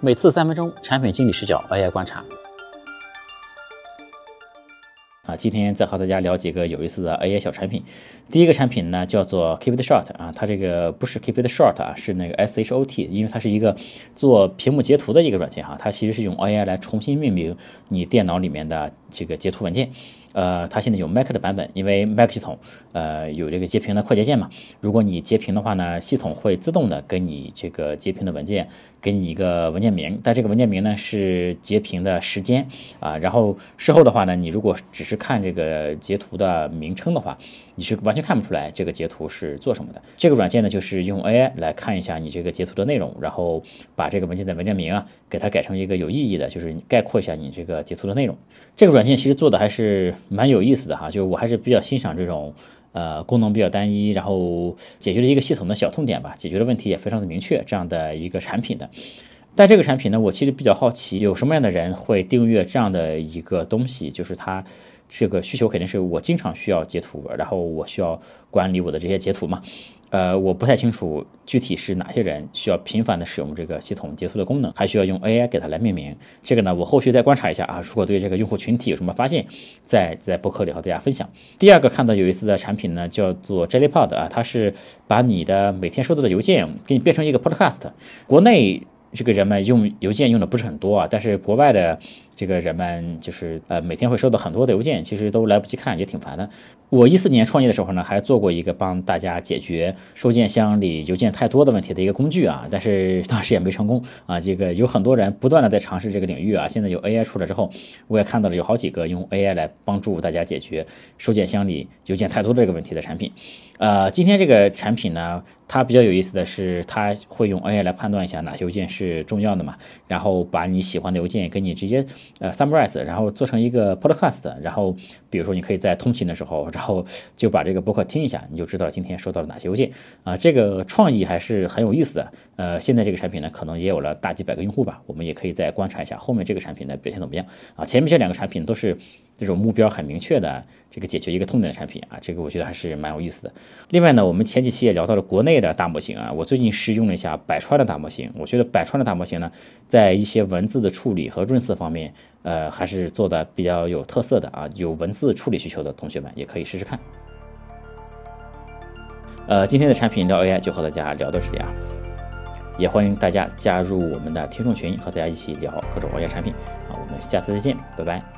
每次三分钟，产品经理视角 AI 观察。啊，今天再和大家聊几个有意思的 AI 小产品。第一个产品呢叫做 Keep It Short 啊，它这个不是 Keep It Short 啊，是那个 S H O T，因为它是一个做屏幕截图的一个软件哈，它其实是用 AI 来重新命名你电脑里面的这个截图文件。呃，它现在有 Mac 的版本，因为 Mac 系统呃有这个截屏的快捷键嘛。如果你截屏的话呢，系统会自动的给你这个截屏的文件，给你一个文件名，但这个文件名呢是截屏的时间啊。然后事后的话呢，你如果只是看这个截图的名称的话，你是完全看不出来这个截图是做什么的。这个软件呢，就是用 AI 来看一下你这个截图的内容，然后把这个文件的文件名啊，给它改成一个有意义的，就是概括一下你这个截图的内容。这个软件其实做的还是蛮有意思的哈，就是我还是比较欣赏这种呃功能比较单一，然后解决了一个系统的小痛点吧，解决的问题也非常的明确这样的一个产品的。但这个产品呢，我其实比较好奇，有什么样的人会订阅这样的一个东西？就是它。这个需求肯定是我经常需要截图，然后我需要管理我的这些截图嘛。呃，我不太清楚具体是哪些人需要频繁的使用这个系统截图的功能，还需要用 AI 给它来命名。这个呢，我后续再观察一下啊。如果对这个用户群体有什么发现，再在博客里和大家分享。第二个看到有意思的产品呢，叫做 JellyPod 啊，它是把你的每天收到的邮件给你变成一个 Podcast。国内这个人们用邮件用的不是很多啊，但是国外的。这个人们就是呃每天会收到很多的邮件，其实都来不及看，也挺烦的。我一四年创业的时候呢，还做过一个帮大家解决收件箱里邮件太多的问题的一个工具啊，但是当时也没成功啊。这个有很多人不断的在尝试这个领域啊。现在有 AI 出来之后，我也看到了有好几个用 AI 来帮助大家解决收件箱里邮件太多这个问题的产品。呃，今天这个产品呢，它比较有意思的是，它会用 AI 来判断一下哪些邮件是重要的嘛，然后把你喜欢的邮件给你直接。呃，summarize，然后做成一个 podcast，然后比如说你可以在通勤的时候，然后就把这个播客听一下，你就知道今天收到了哪些邮件啊。这个创意还是很有意思的。呃，现在这个产品呢，可能也有了大几百个用户吧，我们也可以再观察一下后面这个产品的表现怎么样啊。前面这两个产品都是。这种目标很明确的，这个解决一个痛点的产品啊，这个我觉得还是蛮有意思的。另外呢，我们前几期也聊到了国内的大模型啊，我最近试用了一下百川的大模型，我觉得百川的大模型呢，在一些文字的处理和润色方面，呃，还是做的比较有特色的啊。有文字处理需求的同学们也可以试试看。呃，今天的产品聊 AI 就和大家聊到这里啊，也欢迎大家加入我们的听众群，和大家一起聊各种 AI 产品啊。我们下次再见，拜拜。